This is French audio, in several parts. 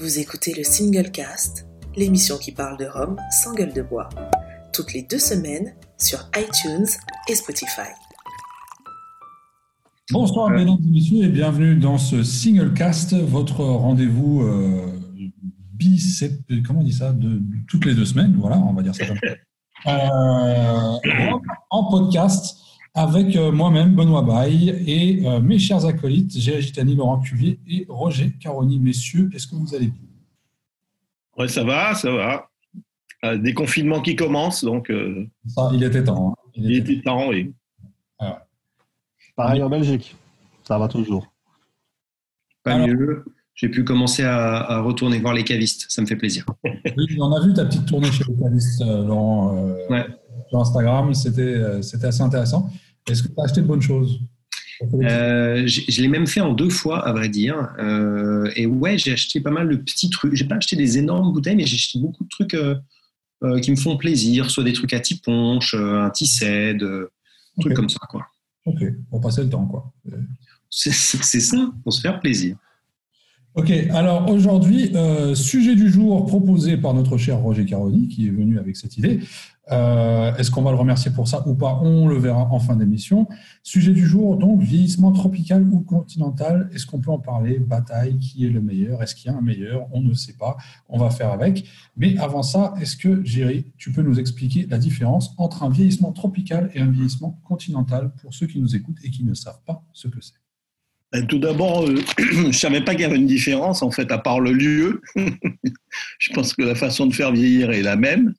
Vous écoutez le Single Cast, l'émission qui parle de Rome sans gueule de bois, toutes les deux semaines sur iTunes et Spotify. Bonsoir mesdames et messieurs et bienvenue dans ce Single Cast, votre rendez-vous euh, bicep, comment on dit ça, de, toutes les deux semaines, voilà, on va dire ça comme ça. Euh, en podcast avec euh, moi-même, Benoît Baye, et euh, mes chers acolytes, Gérard Gitani, Laurent Cuvier et Roger Caroni. Messieurs, est-ce que vous allez bien? Ouais, ça va, ça va. Euh, des confinements qui commencent, donc. Ça, il était temps. Hein. Il, était, temps, oui. Pareil en Belgique, ça va toujours. Pas mieux. J'ai pu commencer à, retourner voir les cavistes, ça me fait plaisir. Oui, on a vu ta petite tournée chez les cavistes, Laurent. ouais sur Instagram. C'était, euh, c'était assez intéressant. Est-ce que tu as acheté de bonnes choses euh, je, l'ai même fait en deux fois, à vrai dire. Euh, et ouais, j'ai acheté pas mal de petits trucs. J'ai pas acheté des énormes bouteilles, mais j'ai acheté beaucoup de trucs qui me font plaisir, soit des trucs à tiponche, un tissette, des trucs comme ça, quoi. Ok, pour passer le temps, quoi. C'est, c'est ça, pour se faire plaisir. Ok, alors aujourd'hui, sujet du jour proposé par notre cher Roger Caroni, qui est venu avec cette idée. Euh, est-ce qu'on va le remercier pour ça ou pas? On le verra en fin d'émission. Sujet du jour, donc, vieillissement tropical ou continental. Est-ce qu'on peut en parler? Bataille, qui est le meilleur? Est-ce qu'il y a un meilleur? On ne sait pas. On va faire avec. Mais avant ça, est-ce que, Géry, tu peux nous expliquer la différence entre un vieillissement tropical et un vieillissement continental pour ceux qui nous écoutent et qui ne savent pas ce que c'est? Ben, tout d'abord, euh, je ne savais pas qu'il y avait une différence, en fait, à part le lieu. je pense que la façon de faire vieillir est la même.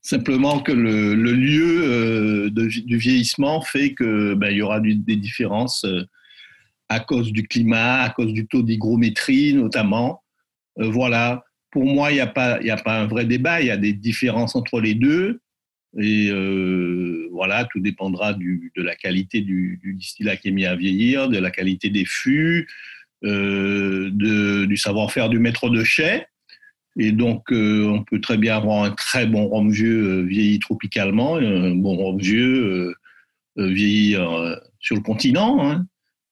Simplement que le, lieu euh, du vieillissement fait qu'il ben, y aura des différences euh, à cause du climat, à cause du taux d'hygrométrie notamment. Euh, voilà, pour moi, il n'y a, pas, a pas un vrai débat, il y a des différences entre les deux. Et voilà, tout dépendra de la qualité du, distillat qui est mis à vieillir, de la qualité des fûts, du savoir-faire du maître de chai. Et donc, euh, on peut très bien avoir un très bon rhum vieux euh, vieilli tropicalement, et un bon rhum vieux euh, vieilli sur le continent. Hein.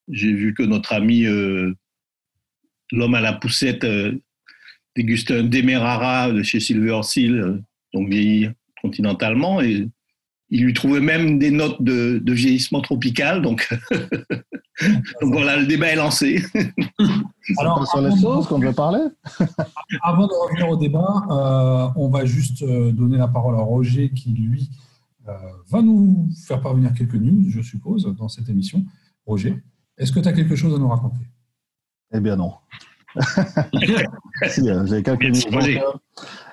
J'ai vu que notre ami, l'homme à la poussette, dégustait un Demerara de chez Silver Seal, donc vieilli continentalement, et il lui trouvait même des notes de, vieillissement tropical. Donc, donc voilà, le débat est lancé. Alors, sur les choses qu'on veut parler Avant de revenir au débat, euh, on va juste euh, donner la parole à Roger qui, lui, euh, va nous faire parvenir quelques news, je suppose, dans cette émission. Roger, est-ce que tu as quelque chose à nous raconter? Eh bien non. si, j'ai quelques news.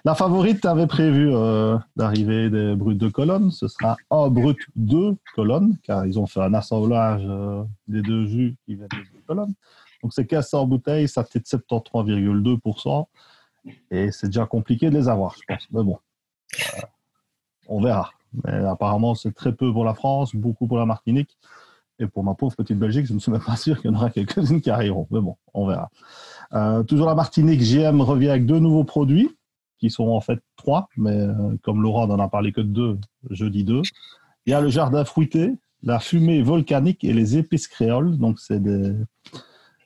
La favorite avait prévu euh, d'arriver des brutes de colonne. Ce sera un brut de colonne, car ils ont fait un assemblage euh, des deux jus qui viennent de colonne. Donc c'est 1500 bouteilles, ça fait 73,2%. Et c'est déjà compliqué de les avoir, je pense. Mais bon, euh, on verra. Mais apparemment, c'est très peu pour la France, beaucoup pour la Martinique. Et pour ma pauvre petite Belgique, je ne suis même pas sûr qu'il y en aura quelques-unes qui arriveront. Mais bon, on verra. toujours la Martinique, GM revient avec deux nouveaux produits qui sont en fait trois, mais euh, comme Laurent n'en a parlé que de deux, je dis deux. Il y a le jardin fruité, la fumée volcanique et les épices créoles. Donc, c'est des,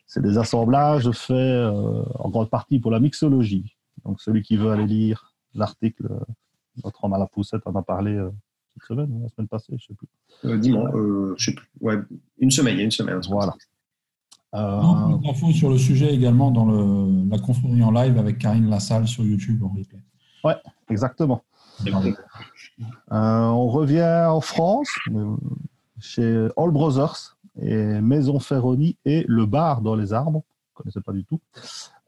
c'est des assemblages faits euh, en grande partie pour la mixologie. Donc, celui qui veut aller lire l'article, euh, notre homme à la poussette en a parlé cette semaine, la semaine passée, je ne sais plus. dimanche, je sais plus. Ouais, une semaine, il y a une semaine. Voilà. Euh... infos sur le sujet également dans le, la conférence en live avec Karine Lassalle sur YouTube en replay. Ouais, exactement. Euh, on revient en France, chez All Brothers et Maison Ferroni et Le Bar dans les arbres. Je ne connaissais pas du tout.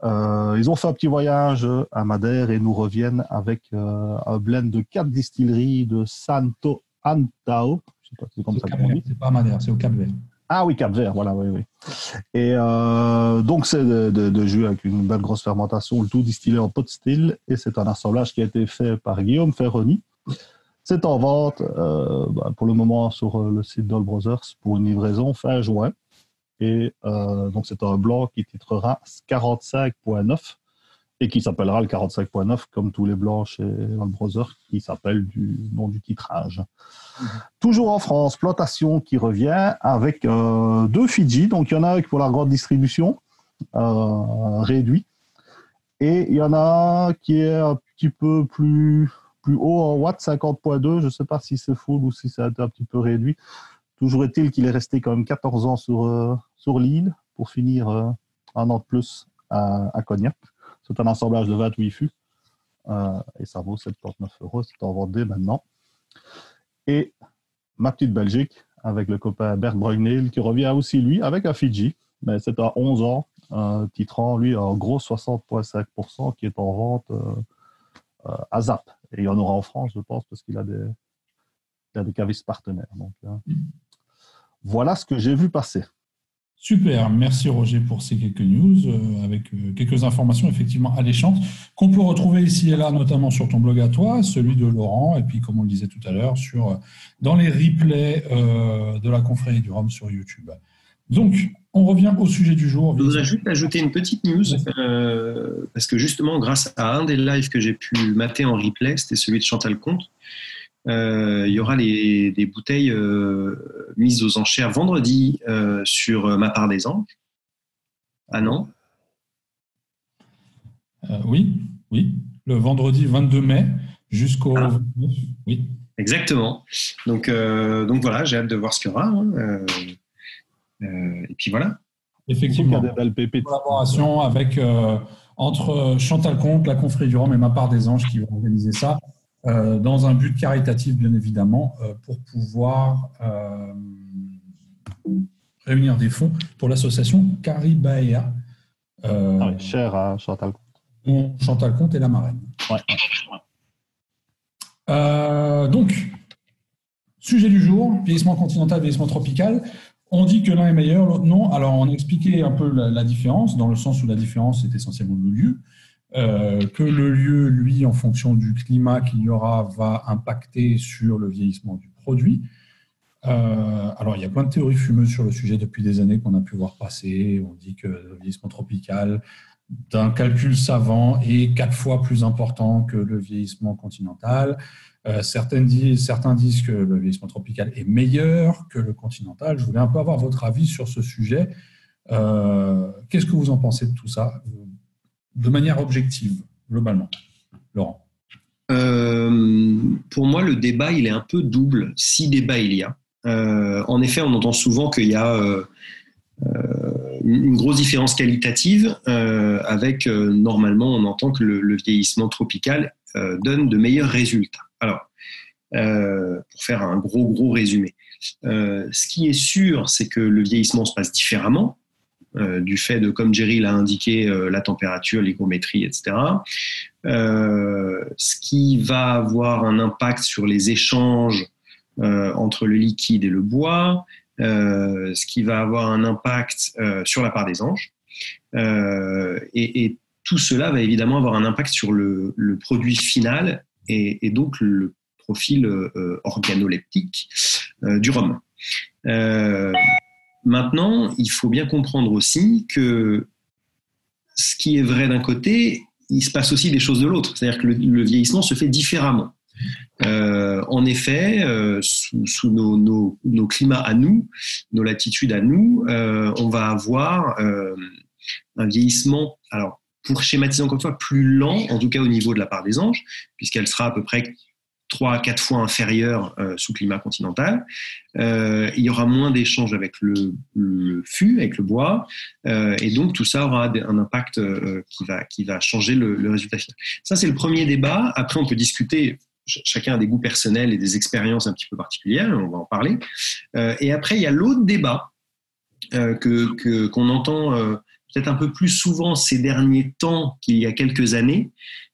Euh, ils ont fait un petit voyage à Madère et nous reviennent avec euh, un blend de quatre distilleries de Santo Antao. Je sais pas si c'est comme ça qu'on dit. C'est pas Madère, c'est au Cap Vert. Ah oui, Cap Vert, voilà, oui, oui. Et euh, donc, c'est de, de, jus avec une belle grosse fermentation, le tout distillé en pot de style. Et c'est un assemblage qui a été fait par Guillaume Ferroni. C'est en vente euh, bah, pour le moment sur le site d'All Brothers pour une livraison fin juin. Et euh, donc, c'est un blanc qui titrera 45.9 et qui s'appellera le 45.9 comme tous les blancs chez All Brothers qui s'appelle du nom du titrage. Toujours en France, plantation qui revient avec euh, deux Fidji. Donc il y en a pour la grande distribution, euh, réduit. Et il y en a un qui est un petit peu plus, plus haut en watts, 50.2. Je ne sais pas si c'est full ou si c'est un petit peu réduit. Toujours est-il qu'il est resté quand même 14 ans sur, euh, sur l'île pour finir euh, un an de plus à, Cognac. C'est un assemblage de 28 fûts euh, et ça vaut 79 euros. C'est en Vendée maintenant. Et ma petite Belgique avec le copain Bert Brugnel qui revient aussi lui avec un Fidji, mais c'est à 11 ans, un titrant lui en gros 60,5% qui est en vente à Zap. Et il y en aura en France, je pense, parce qu'il a des, il a des cavistes partenaires. Donc, voilà ce que j'ai vu passer. Super, merci Roger pour ces quelques news, euh, avec euh, quelques informations effectivement alléchantes, qu'on peut retrouver ici et là, notamment sur ton blog à toi, celui de Laurent, et puis comme on le disait tout à l'heure, sur euh, dans les replays de la confrérie du Rhum sur YouTube. Donc, on revient au sujet du jour. Je voudrais juste ajouter une petite news, parce que justement, grâce à un des lives que j'ai pu mater en replay, c'était celui de Chantal Comte, euh, il y aura les, des bouteilles euh, mises aux enchères vendredi euh, sur ma part des anges. Ah non? Oui, oui. Le vendredi 22 mai jusqu'au ah. Oui. Exactement. Donc, donc voilà, j'ai hâte de voir ce qu'il y aura. Hein. Et puis voilà. Effectivement. Une collaboration avec entre Chantal Comte, la confrérie du Rhum et ma part des anges qui vont organiser ça. Euh, dans un but caritatif, bien évidemment, euh, pour pouvoir euh, réunir des fonds pour l'association Caribaea. Ah cher à Chantal Comte. Chantal Comte est la marraine. donc, sujet du jour, vieillissement continental, vieillissement tropical. On dit que l'un est meilleur, l'autre non. Alors, on a expliqué un peu la, différence, dans le sens où la différence est essentiellement le lieu. Euh, que le lieu, lui, en fonction du climat qu'il y aura, va impacter sur le vieillissement du produit. Euh, alors, il y a plein de théories fumeuses sur le sujet depuis des années qu'on a pu voir passer. On dit que le vieillissement tropical, d'un calcul savant, est quatre fois plus important que le vieillissement continental. Euh, certains, disent, que le vieillissement tropical est meilleur que le continental. Je voulais un peu avoir votre avis sur ce sujet. Qu'est-ce que vous en pensez de tout ça de manière objective, globalement Laurent? Euh, Pour moi, le débat, il est un peu double, si débat il y a. Euh, en effet, on entend souvent qu'il y a euh, une grosse différence qualitative, avec normalement, on entend que le, vieillissement tropical donne de meilleurs résultats. Alors, pour faire un gros, gros résumé, ce qui est sûr, c'est que le vieillissement se passe différemment. Euh, du fait de, comme Jerry l'a indiqué, euh, la température, l'hygrométrie, etc. Euh, ce qui va avoir un impact sur les échanges entre le liquide et le bois, ce qui va avoir un impact sur la part des anges. Et, tout cela va évidemment avoir un impact sur le, produit final et, donc le profil organoleptique du rhum. Maintenant, il faut bien comprendre aussi que ce qui est vrai d'un côté, il se passe aussi des choses de l'autre. C'est-à-dire que le, vieillissement se fait différemment. Euh, en effet, euh, sous, nos, climats à nous, nos latitudes à nous, euh, on va avoir un vieillissement, alors pour schématiser encore une fois, plus lent, en tout cas au niveau de la part des anges, puisqu'elle sera à peu près 3 à 4 fois inférieur euh, sous climat continental. Euh, il y aura moins d'échanges avec le, fût, avec le bois, euh, et donc tout ça aura un impact qui, va, qui va changer le, résultat final. Ça, c'est le premier débat. Après, on peut discuter chacun a des goûts personnels et des expériences un petit peu particulières, on va en parler. et après, il y a l'autre débat que qu'on entend peut-être un peu plus souvent ces derniers temps qu'il y a quelques années,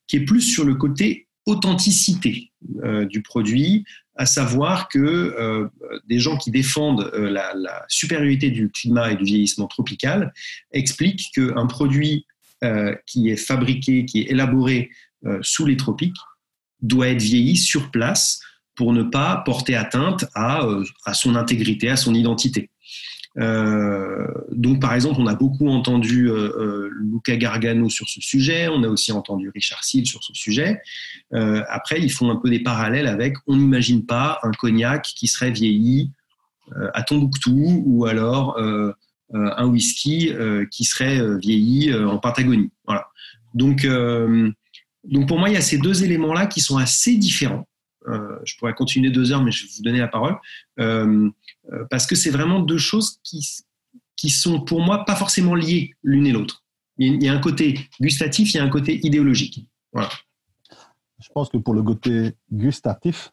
qui est plus sur le côté authenticité euh, du produit, à savoir que euh, des gens qui défendent euh, la, supériorité du climat et du vieillissement tropical expliquent qu'un produit qui est fabriqué, qui est élaboré sous les tropiques, doit être vieilli sur place pour ne pas porter atteinte à, à son intégrité, à son identité. Euh, donc, par exemple, on a beaucoup entendu euh, euh, Luca Gargano sur ce sujet, on a aussi entendu Richard Seale sur ce sujet. après, ils font un peu des parallèles avec on n'imagine pas un cognac qui serait vieilli à Tombouctou ou alors un whisky qui serait vieilli en Patagonie. Voilà. Donc, donc pour moi, il y a ces deux éléments-là qui sont assez différents. Je pourrais continuer deux heures, mais je vais vous donner la parole. parce que c'est vraiment deux choses qui, qui sont pour moi pas forcément liées l'une et l'autre. Il y a un côté gustatif, il y a un côté idéologique. Voilà. Je pense que pour le côté gustatif,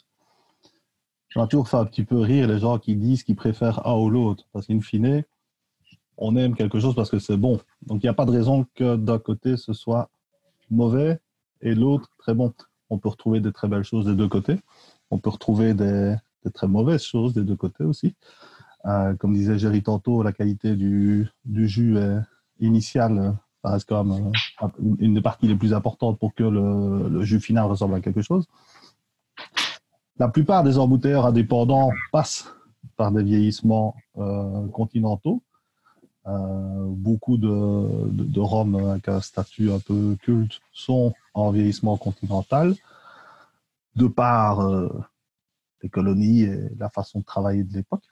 j'ai toujours fait un petit peu rire les gens qui disent qu'ils préfèrent un ou l'autre. Parce qu'in fine, on aime quelque chose parce que c'est bon. Donc il n'y a pas de raison que d'un côté ce soit mauvais et l'autre très bon. On peut retrouver des très belles choses des deux côtés. On peut retrouver des, très mauvaises choses des deux côtés aussi. Euh, comme disait Jerry tantôt, la qualité du, jus initial ça reste euh, une des parties les plus importantes pour que le, jus final ressemble à quelque chose. La plupart des embouteilleurs indépendants passent par des vieillissements euh, continentaux. Euh, beaucoup de, rhum avec un statut un peu culte sont en vieillissement continental, de par les colonies et la façon de travailler de l'époque.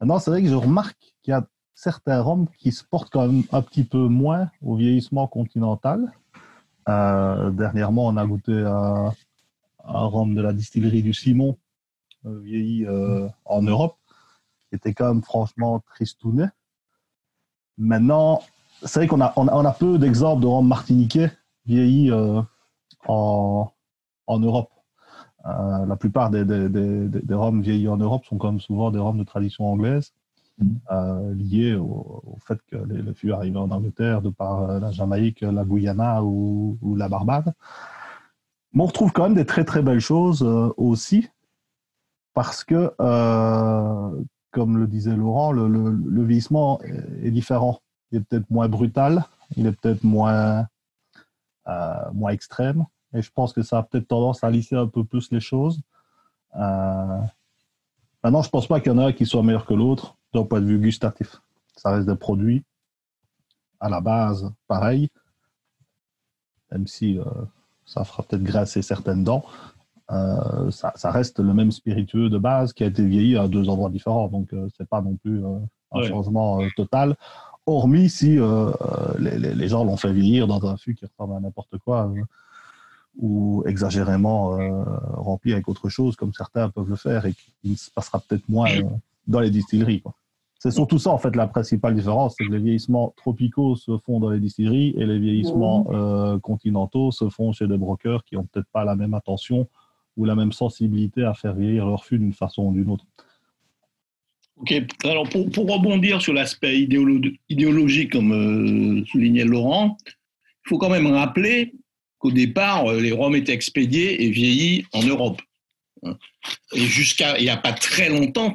Maintenant, c'est vrai que je remarque qu'il y a certains rhums qui se portent quand même un petit peu moins au vieillissement continental. Euh, dernièrement, on a goûté un, un, de la distillerie du Simon, euh, vieilli euh, en Europe, qui était quand même franchement tristouné. Maintenant, c'est vrai qu'on a, on a, peu d'exemples de rhum martiniquais vieillis en, en, Europe. la plupart des, des, des, des, rhums vieillis en Europe sont comme souvent des rhums de tradition anglaise. Euh, lié au, fait que les, les fûts arrivaient en Angleterre de par euh, la Jamaïque, la Guyana ou, la Barbade. Mais on retrouve quand même des très très belles choses euh, aussi, parce que, comme le disait Laurent, le, vieillissement est, différent. Il est peut-être moins brutal, il est peut-être moins, moins extrême, et je pense que ça a peut-être tendance à lisser un peu plus les choses. Maintenant, je pense pas qu'il y en a qui soit meilleur que l'autre d'un point de vue gustatif. Ça reste des produits à la base pareil, même si euh, ça fera peut-être grasser certaines dents. Euh, ça, reste le même spiritueux de base qui a été vieilli à deux endroits différents. Donc, euh, c'est pas non plus un changement total. Hormis si les, gens l'ont fait vieillir dans un fût qui ressemble à n'importe quoi ou exagérément rempli avec autre chose, comme certains peuvent le faire et qui se passera peut-être moins dans les distilleries. C'est surtout ça, en fait, la principale différence, c'est que les vieillissements tropicaux se font dans les distilleries et les vieillissements euh, continentaux se font chez des brokers qui n'ont peut-être pas la même attention ou la même sensibilité à faire vieillir leur fût d'une façon ou d'une autre. Ok, alors pour, rebondir sur l'aspect idéologique, comme euh, soulignait Laurent, il faut quand même rappeler qu'au départ, euh, les rhums étaient expédiés et vieillis en Europe. Et jusqu'à il n'y a pas très longtemps,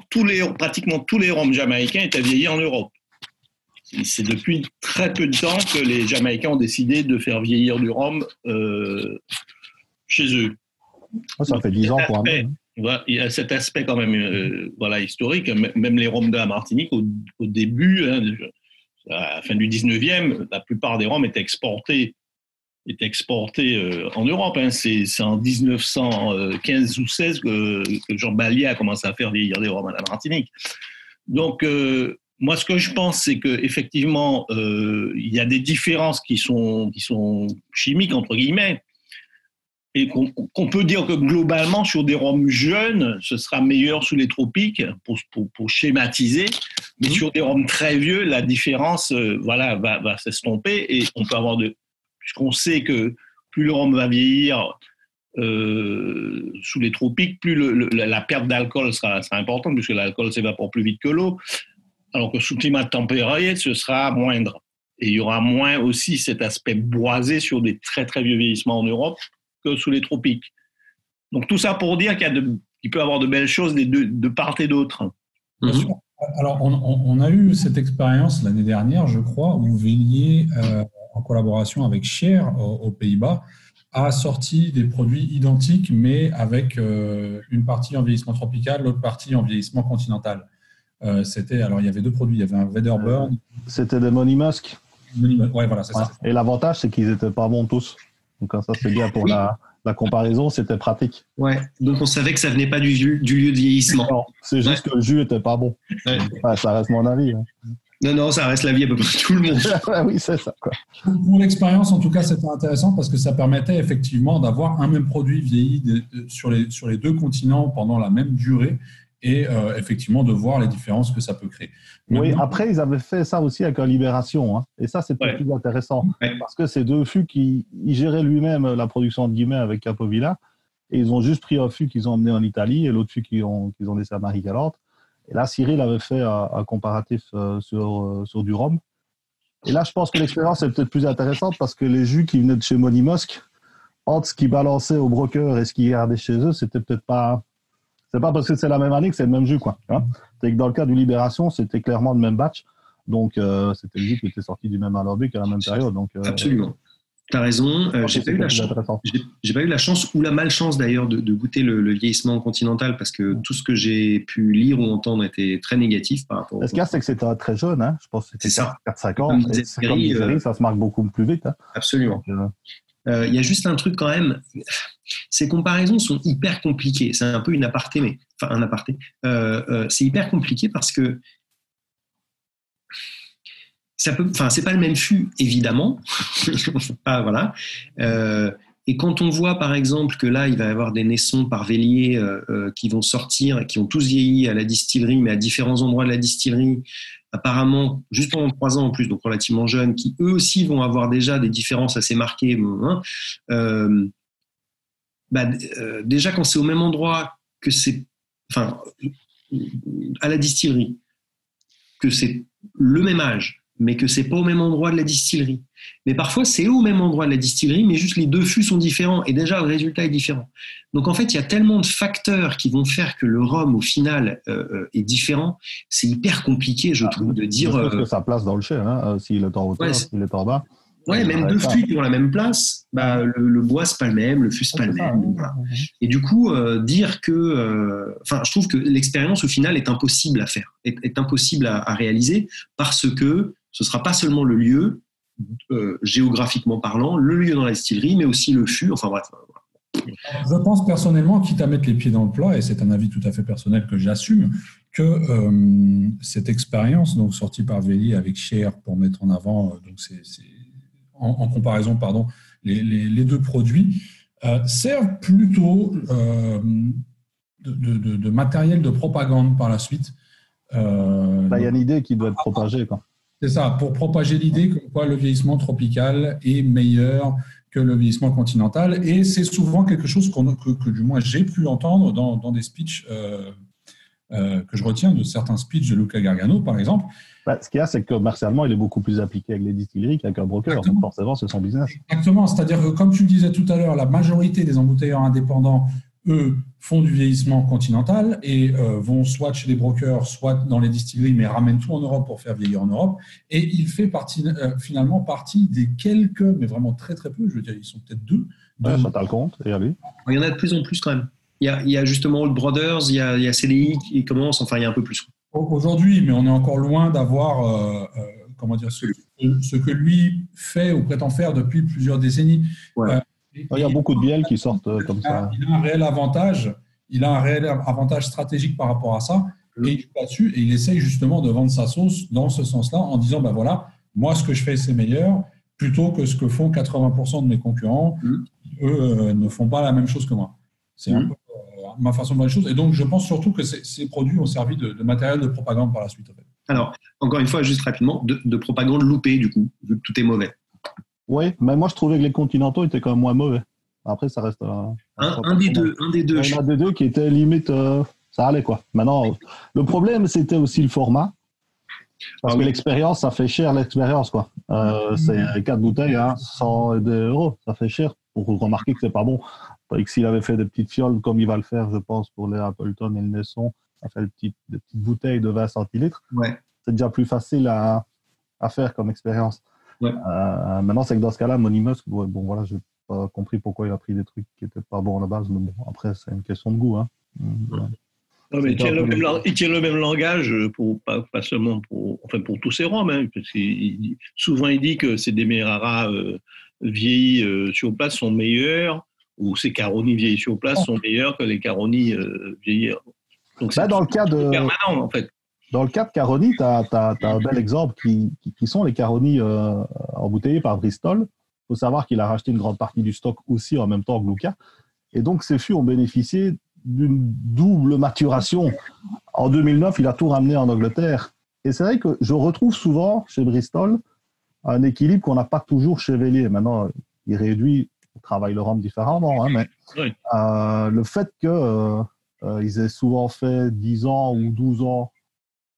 pratiquement tous les rhums jamaïcains étaient vieillis en Europe. C'est depuis très peu de temps que les Jamaïcains ont décidé de faire vieillir du rhum euh, chez eux. Ça fait 10 ans pour un il y a cet aspect quand même euh, voilà, historique. Même les rhums de la Martinique, au, début, hein, à la fin du 19e, la plupart des rhums étaient exportés est exporté euh, en Europe. Hein. C'est en 1915 ou 16 que, Jean Ballier a commencé à faire vieillir des rhums à la Martinique. Donc, euh, moi, ce que je pense, c'est qu'effectivement, il y a des différences qui sont, qui sont chimiques, entre guillemets, et qu'on peut dire que globalement, sur des rhums jeunes, ce sera meilleur sous les tropiques, pour, pour, schématiser, mais mmh. sur des rhums très vieux, la différence voilà, va, va s'estomper, et on peut avoir de, puisqu'on sait que plus le rhum va vieillir euh, sous les tropiques, plus la perte d'alcool sera, importante, puisque l'alcool s'évapore plus vite que l'eau, alors que sous climat tempéré, ce sera moindre. Et il y aura moins aussi cet aspect boisé sur des très très vieux vieillissements en Europe que sous les tropiques. Donc tout ça pour dire qu'il peut y avoir de belles choses de, part et d'autre. Alors, on, a eu cette expérience l'année dernière, je crois, où Vélier euh, en collaboration avec Cher aux, Pays-Bas, a sorti des produits identiques, mais avec euh, une partie en vieillissement tropical, l'autre partie en vieillissement continental. Euh, c'était alors il y avait deux produits, il y avait un Weatherburn. Euh, c'était des Money Musk. Ouais, voilà, c'est ça. Et l'avantage, c'est qu'ils n'étaient pas bons tous. Donc ça, c'est bien pour la, la, comparaison, c'était pratique. Ouais. Donc on savait que ça venait pas du, du lieu de vieillissement. C'est juste que le jus était pas bon. ça reste mon avis. Hein. Non, non, ça reste la vie à peu près tout le monde. oui, c'est ça. Quoi. Pour l'expérience, en tout cas, c'était intéressant parce que ça permettait effectivement d'avoir un même produit vieilli de, de, sur, les, sur les deux continents pendant la même durée et euh, effectivement de voir les différences que ça peut créer. Oui, après, ils avaient fait ça aussi avec un Libération. Hein, et ça, c'était Ouais. plus intéressant. Ouais. Parce que c'est deux fûts qui ils géraient lui-même la production de guillemets avec Capovilla. Et ils ont juste pris un fût qu'ils ont emmené en Italie et l'autre fût qu'ils ont, qu'ils ont laissé à Marie-Galante. Et là, Cyril avait fait un, un comparatif euh, sur, euh, sur du rhum. Et là, je pense que l'expérience est peut-être plus intéressante parce que les jus qui venaient de chez Monimosque, entre ce qu'ils balançaient au broker et ce qu'ils gardaient chez eux, c'était peut-être pas. C'est pas parce que c'est la même année que c'est le même jus, quoi. hein. C'est que dans le cas du Libération, c'était clairement le même batch. Donc, euh, c'était le jus qui était sorti du même alambic à la même période. Donc, euh, Absolument. Tu as raison. Euh, j'ai pas eu la chance. J'ai pas eu la chance ou la malchance d'ailleurs de, de goûter le, le vieillissement continental parce que tout ce que j'ai pu lire ou entendre était très négatif par rapport. Ce qu'il y a, c'est que c'était très jeune. Hein. Je pense que c'était C'est ça. 4-5 ans. Comme Et comme euh, ça se marque beaucoup plus vite. hein. Absolument. Donc, Euh, Il y a juste un truc quand même. Ces comparaisons sont hyper compliquées. C'est un peu une aparté, mais enfin un aparté. Euh, euh, c'est hyper compliqué parce que ça peut. Enfin, c'est pas le même fût, évidemment. ah, voilà. Euh, et quand on voit, par exemple, que là, il va y avoir des naissons par Vélier euh, euh, qui vont sortir, qui ont tous vieilli à la distillerie, mais à différents endroits de la distillerie, apparemment, juste pendant trois ans en plus, donc relativement jeunes, qui eux aussi vont avoir déjà des différences assez marquées. hein, euh, bah, déjà, quand c'est au même endroit que c'est. Enfin, à la distillerie, que c'est le même âge, mais que c'est pas au même endroit de la distillerie. Mais parfois, c'est au même endroit de la distillerie, mais juste les deux fûts sont différents et déjà le résultat est différent. Donc en fait, il y a tellement de facteurs qui vont faire que le rhum, au final, euh, euh, est différent. C'est hyper compliqué, je trouve, de dire. euh, que ça place dans le chai, hein, euh, s'il est en hauteur, Ouais, s'il est en bas. ouais, même deux fûts qui ont la même place, bah, le, le bois, c'est pas le même, le fût, c'est pas le ça, même. hein. Et du coup, euh, dire que, euh, enfin, je trouve que l'expérience au final est impossible à faire, est, est impossible à, à réaliser parce que ce sera pas seulement le lieu euh, géographiquement parlant, le lieu dans la distillerie, mais aussi le fût. Enfin bref, Je pense personnellement, quitte à mettre les pieds dans le plat, et c'est un avis tout à fait personnel que j'assume, que euh, cette expérience, donc sortie par Véli avec Cher pour mettre en avant, euh, donc c'est, c'est- en, en comparaison, pardon, les, les- les deux produits, euh, servent plutôt euh, de, de- de- de matériel de propagande par la suite. Euh, Là, il y a une idée qui doit être propagée. Quoi. C'est ça, pour propager l'idée que quoi, le vieillissement tropical est meilleur que le vieillissement continental. Et c'est souvent quelque chose que, que du moins j'ai pu entendre dans, dans des speeches euh, euh, que je retiens de certains speeches de Luca Gargano, par exemple. Bah, ce qu'il y a, c'est que commercialement, il est beaucoup plus appliqué avec les distilleries qu'avec un broker. Donc forcément, c'est son business. Exactement, c'est-à-dire que comme tu le disais tout à l'heure, la majorité des embouteilleurs indépendants, eux, font du vieillissement continental et euh, vont soit chez les brokers, soit dans les distilleries, mais ramènent tout en Europe pour faire vieillir en Europe. Et il fait partie, euh, finalement partie des quelques, mais vraiment très très peu, je veux dire, ils sont peut-être deux, Ouais, deux- ça, le compte, et à lui? il y en a de plus en plus quand même. Il y a, il y a justement Old Brothers, il y a, il y a CDI qui commence, enfin il y a un peu plus. aujourd'hui, mais on est encore loin d'avoir, euh, euh, comment dire, ce, ce que lui fait ou prétend faire depuis plusieurs décennies. Ouais. Il y a beaucoup de bielles qui sortent euh, comme ça. il a un réel avantage. Il a un réel avantage stratégique par rapport à ça. Et il joue là-dessus et il essaye justement de vendre sa sauce dans ce sens-là en disant ben voilà, moi ce que je fais c'est meilleur plutôt que ce que font 80% de mes concurrents Mm. qui eux euh, ne font pas la même chose que moi. C'est un Mm. peu euh, ma façon de voir les choses. Et donc je pense surtout que ces, ces produits ont servi de, de matériel de propagande par la suite. en fait. Alors, encore une fois, juste rapidement, de, de propagande loupée du coup, vu que tout est mauvais. Oui, mais moi, je trouvais que les continentaux étaient quand même moins mauvais. Après, ça reste. Un, un des deux, un des deux. Il y en a des deux qui étaient limite. euh, ça allait, quoi. Maintenant, le problème, c'était aussi le format. Parce Ah que oui. l'expérience, ça fait cher, l'expérience, quoi. Euh, c'est quatre bouteilles, hein, 100 euros. Ça fait cher pour remarquer que c'est pas bon. Et que s'il avait fait des petites fioles, comme il va le faire, je pense, pour les Appleton et le Nesson, ça fait des petites, des petites bouteilles de 20 centilitres. Ouais. C'est déjà plus facile à, à faire comme expérience. Ouais. Euh, maintenant, c'est que dans ce cas-là, Monimos, ouais, bon, voilà, j'ai pas compris pourquoi il a pris des trucs qui étaient pas bons à la base, mais bon, après, c'est une question de goût. Hein. Non, mais il tient, le même, le- lang- il tient le même langage pour pas, pas seulement pour enfin pour tous ces roms. Hein, parce il- souvent il dit que ces Demerara euh, vieillis euh, sur place sont meilleurs ou ces Caroni vieillis sur place sont meilleurs que les Caroni euh, vieillis. Donc Bah, dans le cas de, permanent en fait. Dans le cas de Caroni, tu as, un bel exemple qui, qui, sont les Caroni euh, embouteillés par Bristol. Il faut savoir qu'il a racheté une grande partie du stock aussi en même temps que Luca. Et donc, ces fûts ont bénéficié d'une double maturation. En 2009, il a tout ramené en Angleterre. Et c'est vrai que je retrouve souvent chez Bristol un équilibre qu'on n'a pas toujours chez Vélier. Maintenant, il réduit, on travaille le rhum différemment, hein, mais euh, le fait qu'ils euh, euh, aient souvent fait 10 ans ou 12 ans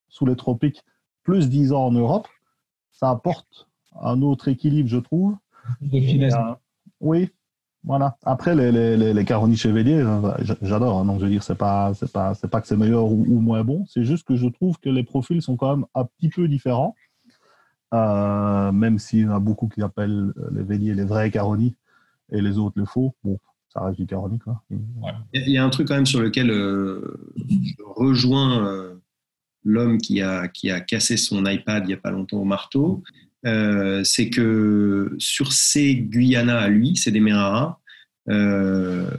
sous les tropiques, plus 10 ans en Europe, ça apporte un autre équilibre, je trouve. oui, voilà. Après, les, les, les, Caroni Chevalier, j'adore. Hein, donc, je veux dire, c'est pas, c'est pas, c'est pas que c'est meilleur ou, moins bon. C'est juste que je trouve que les profils sont quand même un petit peu différents. Euh, même s'il y en a beaucoup qui appellent les Véliers les vrais Caroni et les autres les faux. Bon, ça reste du Caroni, quoi. Il y a un truc quand même sur lequel euh, je rejoins euh, l'homme qui a, qui a cassé son iPad il n'y a pas longtemps au marteau. Euh, c'est que sur ces Guyana à lui, c'est des Merara, euh,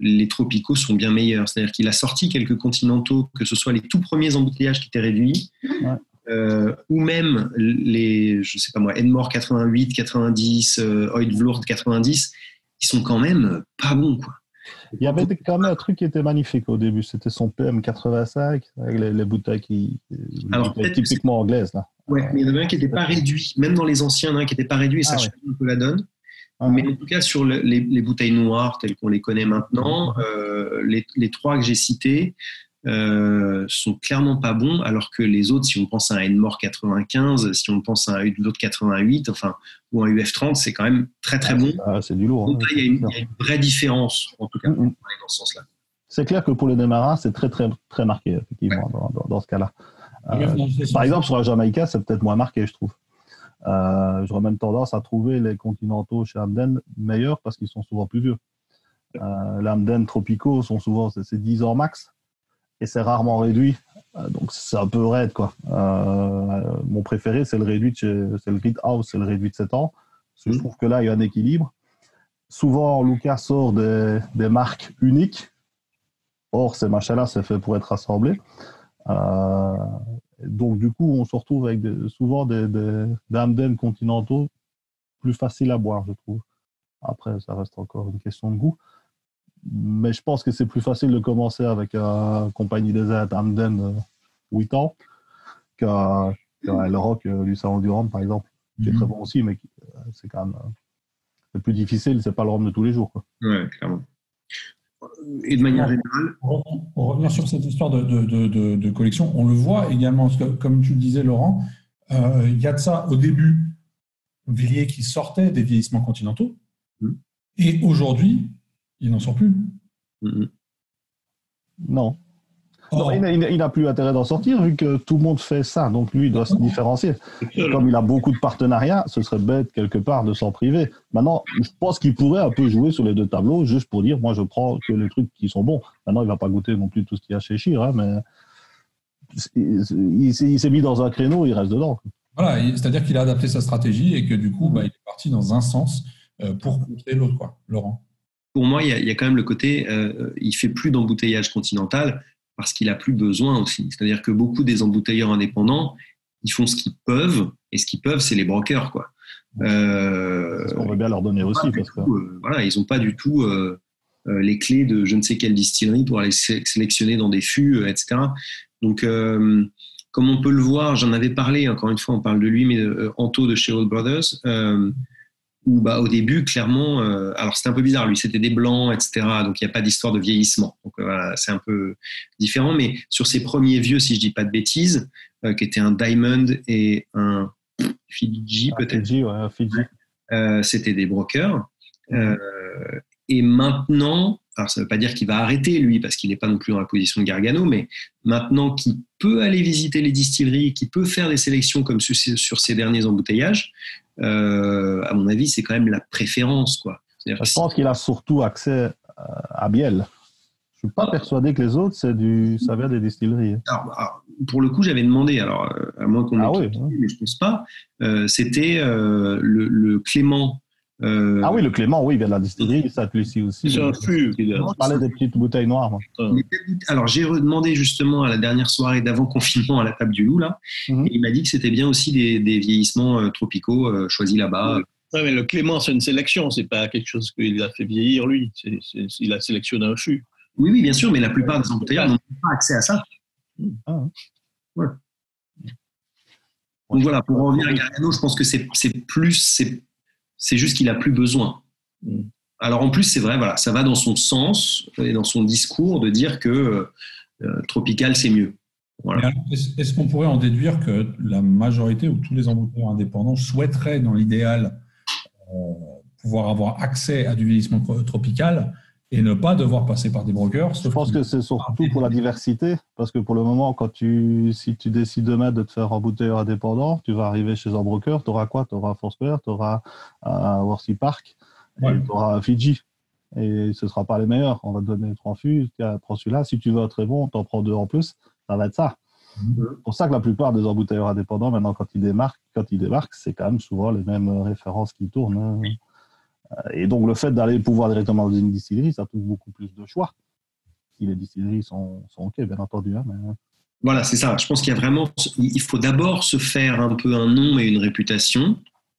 les tropicaux sont bien meilleurs. C'est-à-dire qu'il a sorti quelques continentaux, que ce soit les tout premiers embouteillages qui étaient réduits, euh, ou même les, je sais pas moi, Edmore 88, 90, Oidvloord 90, ils sont quand même pas bons, quoi. Il y avait quand même un truc qui était magnifique au début, c'était son PM85, avec les, bouteilles, qui, typiquement anglaises. Là. Ouais, mais il y en avait un qui n'était pas réduit. Même dans les anciens, un qui n'était pas réduit et ça ah change un peu la donne. Ah mais en tout cas, sur les, bouteilles noires telles qu'on les connaît maintenant, euh, les, les, trois que j'ai cités euh, sont clairement pas bons, alors que les autres, si on pense à un Enmore 95, si on pense à un autre 88, enfin, ou un UF30, c'est quand même très très bon. Ah, c'est du lourd. Donc hein. il, y a une, vraie différence, en tout cas, dans ce sens-là. C'est clair que pour les démarrage, c'est très très très marqué, effectivement, dans, dans, ce cas-là. Euh, par exemple, sur la Jamaïca, c'est peut-être moins marqué, je trouve. Euh, J'aurais même tendance à trouver les continentaux chez Amden meilleurs parce qu'ils sont souvent plus vieux. Euh, les Amden tropicaux sont souvent c'est 10 ans max et c'est rarement réduit. Euh, donc c'est un peu raide quoi. Euh, mon préféré c'est le réduit, c'est le Grid House, c'est le réduit de 7 ans. Parce que je trouve que là il y a un équilibre. Souvent Lucas sort des, des marques uniques. Or ces machins-là c'est fait pour être assemblés. Euh, donc, du coup, on se retrouve avec souvent des, des, continentaux plus faciles à boire, je trouve. Après, ça reste encore une question de goût. Mais je pense que c'est plus facile de commencer avec un compagnie des aides Amden 8 ans qu'un le rock euh, du Salon du Rhum, par exemple, qui est très mhm. bon aussi, mais euh, c'est quand même le plus difficile, c'est pas le Rhum de tous les jours. Quoi. Ouais, clairement et de manière générale? Pour revenir sur cette histoire de, de, de, collection, on le voit également, parce que, comme tu le disais, Laurent, euh, il y a de ça au début, Villiers qui sortait des vieillissements continentaux, mm. et aujourd'hui, il n'en sort plus. Non. Oh. il n'a plus intérêt d'en sortir vu que tout le monde fait ça. Donc lui, il doit se différencier. comme il a beaucoup de partenariats, ce serait bête quelque part de s'en priver. Maintenant, je pense qu'il pourrait un peu jouer sur les deux tableaux juste pour dire, moi, je prends que les trucs qui sont bons. Maintenant, il va pas goûter non plus tout ce qu'il y a chez Chir, hein, mais il, s'est mis dans un créneau, il reste dedans. Voilà, c'est-à-dire qu'il a adapté sa stratégie et que du coup, bah, il est parti dans un sens euh, pour contrer l'autre, quoi. Laurent pour moi, il y, a, quand même le côté, euh, il fait plus d'embouteillage continental, parce qu'il a plus besoin aussi. C'est-à-dire que beaucoup des embouteilleurs indépendants, ils font ce qu'ils peuvent, et ce qu'ils peuvent, c'est les brokers, quoi. Euh, on veut bien leur donner aussi. Parce que... Euh, voilà, ils n'ont pas du tout euh, euh, les clés de je ne sais quelle distillerie pour aller sélectionner dans des fûts, etc. Donc, comme on peut le voir, j'en avais parlé, encore une fois, on parle de lui, mais Anto de chez Old Brothers, bah, au début, clairement, euh, alors c'était un peu bizarre, lui c'était des blancs, etc. Donc il n'y a pas d'histoire de vieillissement. Donc euh, voilà, c'est un peu différent. Mais sur ses premiers vieux, si je dis pas de bêtises, euh, qui étaient un Diamond et un Fiji peut-être. Fiji, ouais, Fiji. c'était des brokers. et maintenant, alors ça ne veut pas dire qu'il va arrêter lui, parce qu'il n'est pas non plus dans la position de Gargano, mais maintenant qu'il peut aller visiter les distilleries, qu'il peut faire des sélections comme sur, sur ces derniers embouteillages, euh, à mon avis, c'est quand même la préférence. Quoi. Je pense qu'il a surtout accès euh, à Biel. Je ne suis pas ah. persuadé que les autres, c'est du, vient des distilleries. Alors, pour le coup, j'avais demandé, alors euh, à moins qu'on ah mais je ne pense pas, c'était le, Clément Euh, Ah oui, le Clément, oui, il vient de la distillerie, ça ici aussi. C'est un fût. Je parlais des petites bouteilles noires. moi. Peut-être- Alors, j'ai redemandé justement à la dernière soirée d'avant confinement à la table du loup, là. Mhm. Et il m'a dit que c'était bien aussi des, des vieillissements euh, tropicaux euh, choisis là-bas. Ouais, mais le Clément, c'est une sélection, c'est pas quelque chose qu'il a fait vieillir lui. C'est- c'est- il a sélectionné un fût. Oui, oui, bien sûr, mais la plupart des embouteilleurs n'ont pas accès à ça. Ah, ouais. Donc voilà, pour en revenir à Gargano, je pense que c'est c'est plus, c'est juste qu'il a plus besoin. Mm. Alors en plus, c'est vrai, voilà, ça va dans son sens et dans son discours de dire que euh, tropical c'est mieux. Voilà. Est-ce qu'on pourrait en déduire que la majorité ou tous les embouteilleurs indépendants souhaiteraient, dans l'idéal, euh, pouvoir avoir accès à du vieillissement tro- tropical et ne pas devoir passer par des brokers Je pense que c'est surtout pour la diversité, parce que pour le moment, quand tu, si tu décides demain de te faire embouteilleur indépendant, tu vas arriver chez un broker, tu auras quoi? Tu auras Foursquare, tu auras Worthy Park, Ouais. tu auras Fiji. Et ce ne sera pas les meilleurs. On va te donner trois fûts, prends celui-là. Si tu veux un très bon, tu en prends deux en plus. Ça va être ça. Mhm. C'est pour ça que la plupart des embouteilleurs indépendants, maintenant, quand ils démarquent, quand ils démarquent, c'est quand même souvent les mêmes références qui tournent. hein. Et donc, le fait d'aller pouvoir directement dans une distillerie, ça trouve beaucoup plus de choix. Si les distilleries sont, sont OK, bien entendu. hein, mais... Voilà, c'est ça. Je pense qu'il y a vraiment, il faut d'abord se faire un peu un nom et une réputation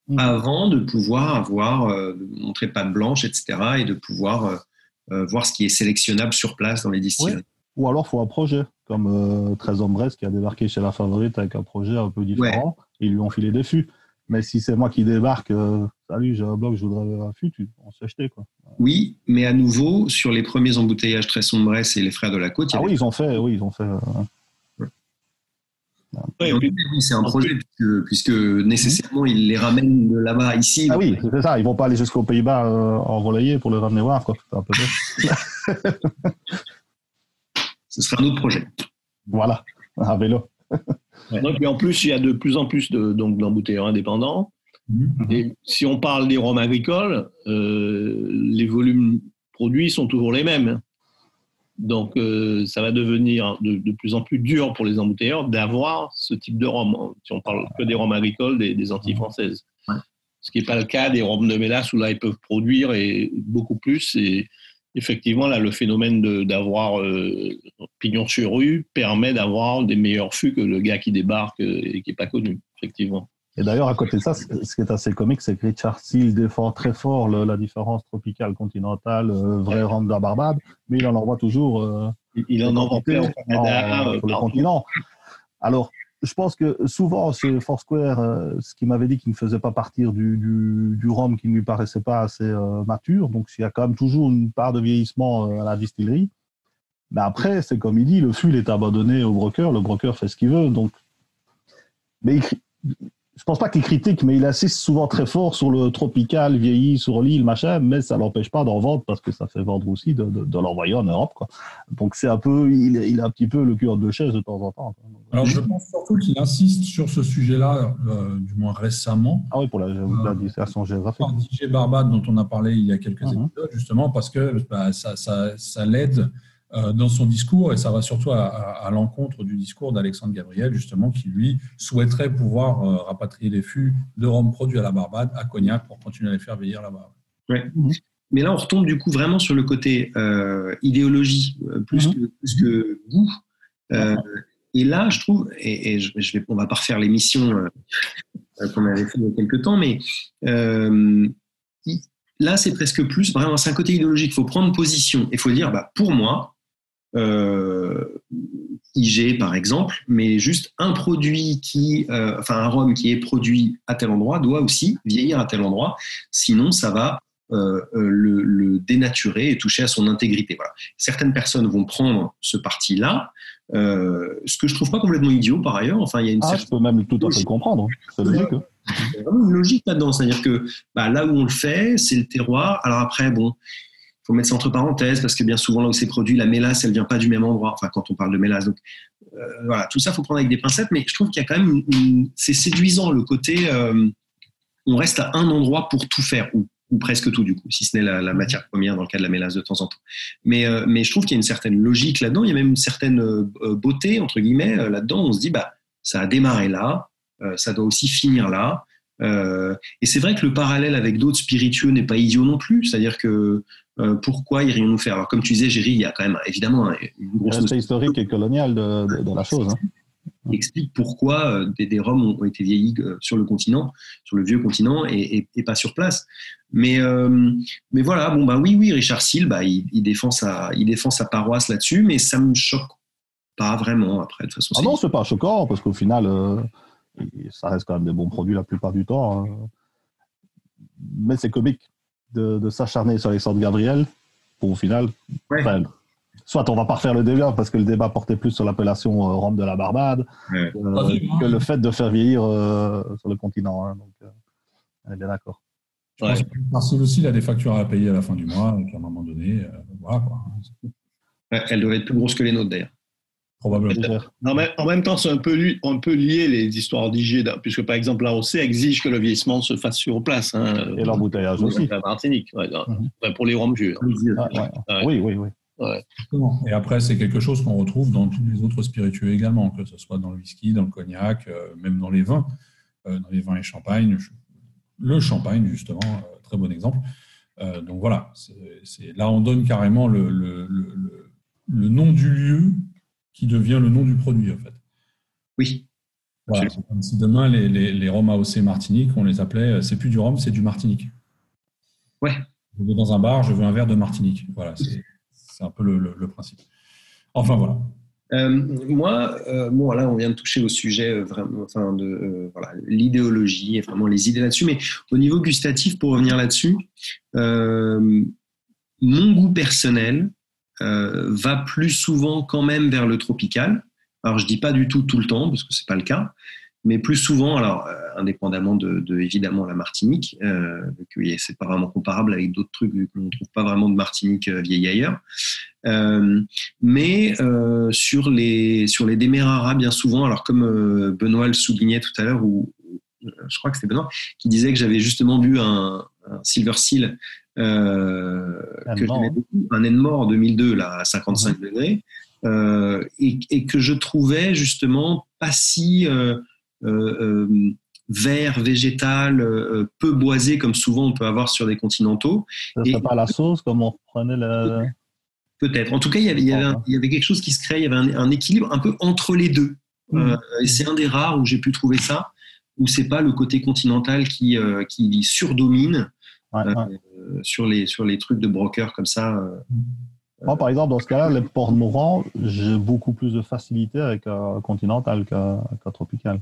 Mhm. avant de pouvoir avoir, euh, montrer patte blanche, etc., et de pouvoir euh, euh, voir ce qui est sélectionnable sur place dans les distilleries. Ou alors, il faut un projet, comme euh, 13 Hombres qui a débarqué chez La Favorite avec un projet un peu différent. Ils lui ont filé des fûts. Mais si c'est moi qui débarque, euh, salut, j'ai un bloc, je voudrais un fût, tu, on s'est acheté. Quoi. Oui, mais à nouveau, sur les premiers embouteillages très sombres et les frères de la côte, Ah oui, ils ont fait, oui, ils ont fait. euh, Ouais, Oui, c'est un projet puisque, puisque nécessairement ils les ramènent de là-bas ici. Ah oui, c'est ça, ils vont pas aller jusqu'aux Pays-Bas euh, en relayé pour le ramener voir. Quoi. C'est un peu bête. Ce sera un autre projet. voilà, à vélo. Puis en plus, il y a de plus en plus de- donc, d'embouteilleurs indépendants. Mhm. Et si on parle des rhums agricoles, euh, les volumes produits sont toujours les mêmes. Donc, euh, ça va devenir de, de plus en plus dur pour les embouteilleurs d'avoir ce type de rhum. Si on parle que des rhums agricoles, des, des Antilles françaises. Ouais. Ce qui n'est pas le cas des rhums de mélasse où là, ils peuvent produire et beaucoup plus. Et effectivement, là, le phénomène d'avoir euh, pignon sur rue permet d'avoir des meilleurs fûts que le gars qui débarque euh, et qui n'est pas connu, effectivement. Et d'ailleurs, à côté de ça, ce qui est assez comique, c'est que Richard Steele défend très fort le- la différence tropicale continentale, euh, vrai rhum de la Barbade, mais il en envoie toujours. euh, Il- Il en envoie plein au Canada. en- sur le continent. Alors, je pense que souvent, chez Foursquare, euh, ce qui m'avait dit qu'il ne faisait pas partir du, du, du rhum qui ne lui paraissait pas assez euh, mature, donc il y a quand même toujours une part de vieillissement euh, à la distillerie. Mais après, c'est comme il dit, le fût est abandonné au broker, le broker fait ce qu'il veut. Donc... Mais il je pense pas qu'il critique, mais il insiste souvent très fort sur le tropical, vieilli, sur l'île, machin, mais ça l'empêche pas d'en vendre parce que ça fait vendre aussi de, de, de l'envoyer en Europe. Quoi. Donc c'est un peu, il, il a un petit peu le cul de chaise de temps en temps. quoi. Alors, je pense surtout qu'il insiste sur ce sujet-là, euh, du moins récemment, Ah oui, pour la, dissertation géographique. par DJ Barbade, dont on a parlé il y a quelques Mhm. épisodes, justement, parce que bah, ça, ça, ça l'aide euh, dans son discours et ça va surtout à, à- à l'encontre du discours d'Alexandre Gabriel, justement, qui lui souhaiterait pouvoir euh, rapatrier les fûts de rhum produits à la Barbade à Cognac pour continuer à les faire vieillir là-bas. Mais là, on retombe du coup vraiment sur le côté euh, idéologie euh, plus, Mhm. que, plus que goût. Euh, et là, je trouve, et, et je, je vais, on va pas refaire l'émission euh, euh, qu'on avait fait il y a quelques temps, mais euh, là, c'est presque plus vraiment, c'est un côté idéologique. Il faut prendre position. Il faut dire, bah, pour moi, euh, IG par exemple, mais juste un produit qui, euh, enfin un rhum qui est produit à tel endroit doit aussi vieillir à tel endroit, sinon ça va euh, le, le dénaturer et toucher à son intégrité. Voilà. Certaines personnes vont prendre ce parti-là, ce que je trouve pas complètement idiot par ailleurs. Enfin, il y a une Ah, je certaine peux même tout à fait comprendre. hein. C'est logique. hein. il y a vraiment une logique là-dedans. C'est-à-dire que bah, là où on le fait, c'est le terroir. Alors après, bon, faut mettre ça entre parenthèses parce que bien souvent là où c'est produit, la mélasse, elle vient pas du même endroit. Enfin, quand on parle de mélasse, donc euh, voilà, tout ça faut prendre avec des pincettes. Mais je trouve qu'il y a quand même, c'est séduisant le côté, euh, on reste à un endroit pour tout faire ou, ou presque tout du coup, si ce n'est la, la matière première dans le cas de la mélasse de temps en temps. Mais, euh, mais je trouve qu'il y a une certaine logique là-dedans. Il y a même une certaine beauté entre guillemets là-dedans. On se dit bah ça a démarré là, ça doit aussi finir là. Euh, et c'est vrai que le parallèle avec d'autres spiritueux n'est pas idiot non plus. C'est-à-dire que euh, pourquoi irions-nous faire? Alors, comme tu disais, Géry, il y a quand même évidemment une grosse. L'aspect historique et colonial de, de, la chose. Hein. Explique pourquoi euh, des, des, Roms ont, été vieillis sur le continent, sur le vieux continent, et, et, pas sur place. Mais, euh, mais voilà, bon, bah oui, oui, Richard Seal, bah, il, il, défend sa, il défend sa paroisse là-dessus, mais ça me choque pas vraiment après. De façon, ah non, c'est pas choquant, parce qu'au final, euh, ça reste quand même des bons produits la plupart du temps. Hein. Mais c'est comique de, de s'acharner sur Alexandre Gabriel pour au final. Ouais. Enfin, soit on va pas refaire le débat parce que le débat portait plus sur l'appellation euh, Rome de la Barbade Ouais. euh, que le fait de faire vieillir euh, sur le continent. hein. donc, euh, on est bien d'accord. Je pense que Marcel aussi, il a des factures à payer à la fin du mois, et qu'à un moment donné, euh, voilà quoi. Ouais, elle doit être plus grosse que les nôtres d'ailleurs. Probablement. En même, en même temps, c'est un peu, li- on peut lier les histoires d'IG, puisque par exemple, l'AOC exige que le vieillissement se fasse sur place. Hein, Et l'embouteillage aussi. La Martinique, ouais, non, Mhm. pour les Roms. Ah, ouais. Ouais. Oui, oui, oui. Et après, c'est quelque chose qu'on retrouve dans tous les autres spiritueux également, que ce soit dans le whisky, dans le cognac, euh, même dans les vins, euh, dans les vins et champagne. Le champagne, justement, euh, très bon exemple. Euh, donc voilà, là, on donne carrément le, le- le- le- le nom du lieu qui devient le nom du produit, en fait. Oui, Voilà, si demain, les, les, les rhums AOC Martinique, on les appelait, euh, c'est plus du rhum, c'est du Martinique. Ouais. Je vais dans un bar, je veux un verre de Martinique. Voilà, c'est un peu le, le- le principe. Enfin, voilà. Euh, moi, euh, bon, là, on vient de toucher au sujet euh, vraiment, enfin, de voilà, l'idéologie et vraiment les idées là-dessus. Mais au niveau gustatif, pour revenir là-dessus, mon goût personnel va plus souvent quand même vers le tropical. Alors, je dis pas du tout tout le temps parce que c'est pas le cas, mais plus souvent, alors euh, indépendamment de, de, évidemment la Martinique, euh, c'est pas vraiment comparable avec d'autres trucs qu'on ne trouve pas vraiment de Martinique euh, vieille ailleurs. Euh, mais euh, sur les sur les Demerara bien souvent, alors comme euh, Benoît le soulignait tout à l'heure, ou euh, je crois que c'était Benoît qui disait que j'avais justement bu un, un Silver Seal euh, que j'aimais beaucoup, un Enmore en 2002 là à 55 degrés, euh, et, et que je trouvais justement pas si euh, vert, végétal, peu boisé comme souvent on peut avoir sur des continentaux. Serait pas la sauce comme on reprenait le. Peut-être. En tout cas, il y avait, il y avait, un- il y avait quelque chose qui se crée, il y avait un, un équilibre un peu entre les deux. Euh, et c'est un des rares où j'ai pu trouver ça, où c'est pas le côté continental qui, qui surdomine Ouais, euh, ouais. euh, sur, les, sur les trucs de broker comme ça. euh. Moi, par exemple, dans ce cas-là, les ports mourants, j'ai beaucoup plus de facilité avec un continental qu'un tropical.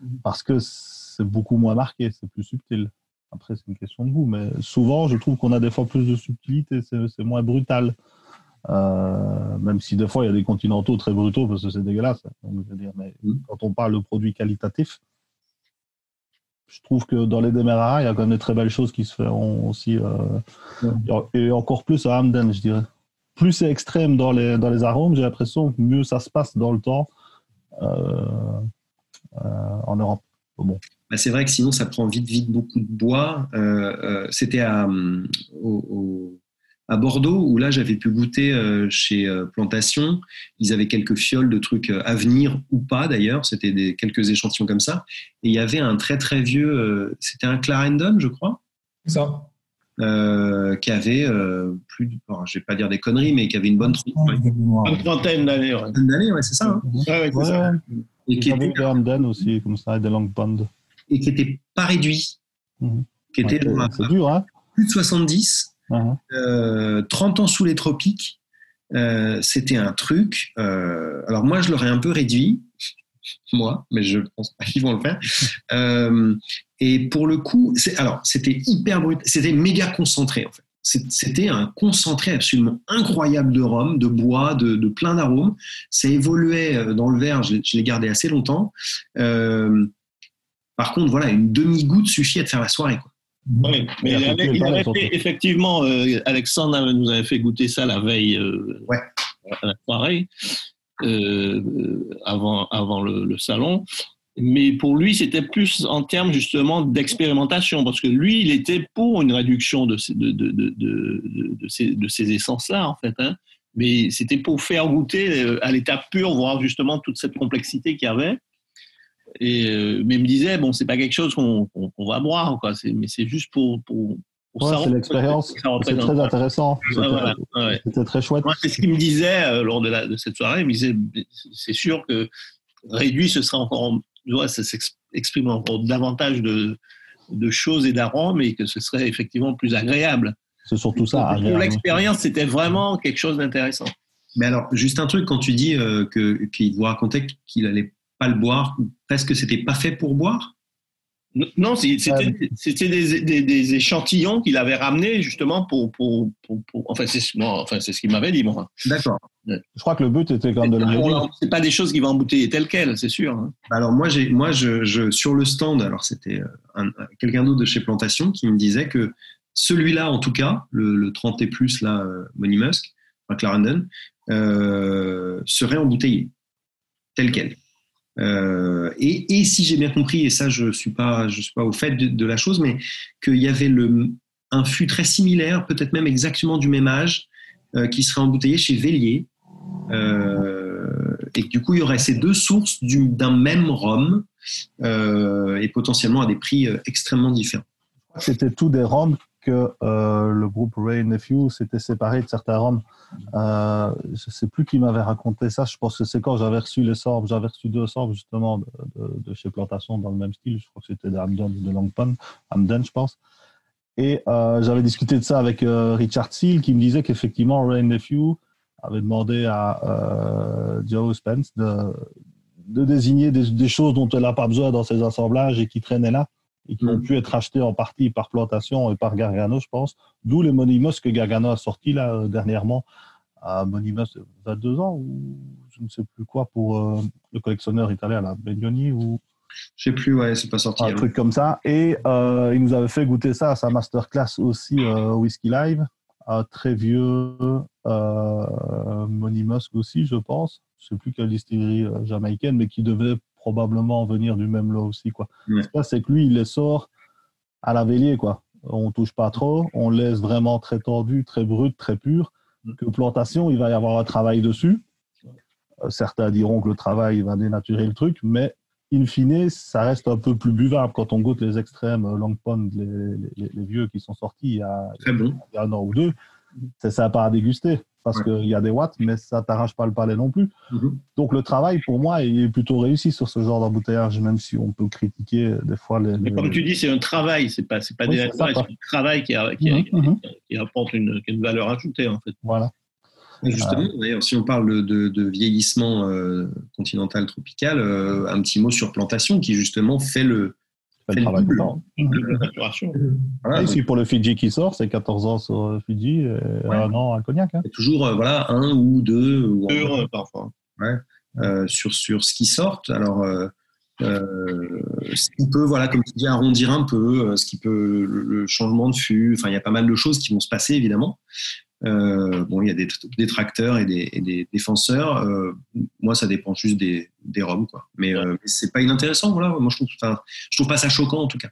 Mhm. Parce que c'est beaucoup moins marqué, c'est plus subtil. Après, c'est une question de goût, mais souvent, je trouve qu'on a des fois plus de subtilité, c'est c'est moins brutal. Euh, même si des fois, il y a des continentaux très brutaux parce que c'est dégueulasse. Donc, je veux dire, mais Mhm. quand on parle de produits qualitatifs, je trouve que dans les Demerara, il y a quand même des très belles choses qui se feront aussi. euh, et encore plus à Hamden, je dirais. Plus c'est extrême dans les, dans les arômes, j'ai l'impression que mieux ça se passe dans le temps euh, euh, en Europe. Bon. Bah, c'est vrai que sinon, ça prend vite, vite beaucoup de bois. C'était à, au- au- à Bordeaux, où là, j'avais pu goûter euh, chez euh, Plantation. Ils avaient quelques fioles de trucs euh, à venir ou pas, d'ailleurs. C'était des, quelques échantillons comme ça. Et il y avait un très, très vieux... euh, C'était un Clarendon, je crois C'est ça. euh, qui avait euh, plus, de, alors, je vais pas dire des conneries, mais qui avait une bonne trentaine Une trentaine d'années. ouais. d'années, ouais, c'est ça, hein. Ouais, ouais, c'est Ouais, ça. et qui était, Hamden aussi, comme ça, et des et qui était pas réduit, Mhm. qui était c'est dur, hein plus de 70, Mhm. euh, 30 ans sous les tropiques. Euh, C'était un truc. euh, alors moi, je l'aurais un peu réduit, moi, mais je pense pas qu'ils vont le faire. Euh, et pour le coup, alors c'était hyper brut, c'était méga concentré en fait. C'était un concentré absolument incroyable de rhum, de bois, de, plein d'arômes. Ça évoluait euh, dans le verre, je, l'ai- gardé assez longtemps. Euh, par contre, voilà, une demi-goutte suffit à te faire la soirée. Quoi. Oui, mais Et il à avait, côté, il pareil, avait surtout. fait, effectivement, euh, Alexandre nous avait fait goûter ça la veille euh, Ouais. à la soirée, euh, avant, avant le, le salon. Mais pour lui, c'était plus en termes justement d'expérimentation, parce que lui, il était pour une réduction de ces, de, ces, de ces essences-là, en fait. hein. Mais c'était pour faire goûter à l'état pur, voir justement toute cette complexité qu'il y avait. Et, euh, mais il me disait, bon, c'est pas quelque chose qu'on va boire, quoi. Mais c'est juste pour, pour, Ouais, c'est l'expérience. C'est très intéressant. C'était très chouette. c'est ce qu'il me disait euh, lors de, la, de, cette soirée. Il me disait c'est sûr que réduit, ce sera encore. ça s'exprime encore davantage de, de choses et d'arômes et que ce serait effectivement plus agréable. C'est surtout ça. Pour l'expérience, c'était vraiment quelque chose d'intéressant. Mais alors, juste un truc, quand tu dis euh, qu'il vous racontait qu'il allait pas le boire, presque c'était pas fait pour boire? Non, c'était des, échantillons qu'il avait ramenés justement pour. pour, enfin, c'est enfin, ce qu'il m'avait dit, moi. D'accord. Je crois que le but était quand même de le C'est pas des choses qui vont embouteiller telles quelles, c'est sûr. Hein. Alors, moi, moi je, sur le stand, alors c'était euh, quelqu'un d'autre de chez Plantation qui me disait que celui-là, en tout cas, le, 30 et plus, là, euh, Money Musk, Clarendon, euh, serait embouteillé, tel quel. Euh, et, si j'ai bien compris, et ça je ne suis, pas, je suis pas au fait de, la chose, mais qu'il y avait un fût très similaire, peut-être même exactement du même âge, euh, qui serait embouteillé chez Vélier. Euh, et que du coup, il y aurait ces deux sources d'un même rhum, et potentiellement à des prix extrêmement différents. C'était tous des rhums que euh, le groupe Ray Nephew s'était séparé de certains Roms. Euh, je sais plus qui m'avait raconté ça. Je pense que c'est quand j'avais reçu les sorbes. J'avais reçu deux sorbes justement de, chez Plantation dans le même style. Je crois que c'était d'Amden ou de Longpon. Amden, je pense. Et euh, j'avais discuté de ça avec Richard Seal qui me disait qu'effectivement Ray Nephew avait demandé à Joe Spence de, de désigner des, des, choses dont elle n'a pas besoin dans ses assemblages et qui traînaient là et qui ont pu être achetés en partie par plantation et par Gargano, je pense. D'où les Monimos que Gargano a sorti là euh, dernièrement à Monimos 22 ans ou je ne sais plus quoi pour euh, le collectionneur italien, là, Benioni ou. Je sais plus, ouais, c'est pas sorti. Un truc comme ça. Et euh, il nous avait fait goûter ça à sa masterclass aussi Whisky Live. Un très vieux euh, Monimos aussi, je pense. Je ne sais plus quelle distillerie jamaïcaine, mais qui devait probablement venir du même lot aussi. Quoi. Ce c'est que lui, il les sort à la vélier. Quoi. On touche pas trop, on laisse vraiment très tordu, très brut, très pur. Mm. Que plantation, il va y avoir un travail dessus. Euh, certains diront que le travail va dénaturer le truc, mais in fine, ça reste un peu plus buvable quand on goûte les extrêmes euh, Long Pond, les, vieux qui sont sortis il y, a, il y a un an ou deux. C'est sympa à déguster parce qu'il y a des watts, mais ça t'arrache pas le palais non plus. Mhm. Donc le travail, pour moi, est plutôt réussi sur ce genre d'embouteillage, même si on peut critiquer euh, des fois les. Mais comme tu dis, c'est un travail, c'est pas, c'est pas des c'est un travail qui, mhm, mhm. apporte une, valeur ajoutée en fait. Voilà. Justement, d'ailleurs, si on parle de, vieillissement euh, continental tropical, euh, un petit mot sur plantation qui justement fait le, le travail voilà, ici, pour le Fidji qui sort, c'est 14 ans sur Fidji et un an à Cognac. Hein. Toujours euh, voilà, un ou deux. Ou deux parfois. Ouais, euh, sur, sur ce qui sort. Alors, euh, euh, ce qui peut, voilà, comme tu dis, arrondir un peu, ce qui peut, le changement de fût, enfin, il y a pas mal de choses qui vont se passer, évidemment. Euh, bon, il y a des détracteurs et des, défenseur. Euh, moi, ça dépend juste des, des roms, quoi. Mais, euh, c'est pas inintéressant, voilà. Moi, je trouve, je trouve pas ça choquant, en tout cas.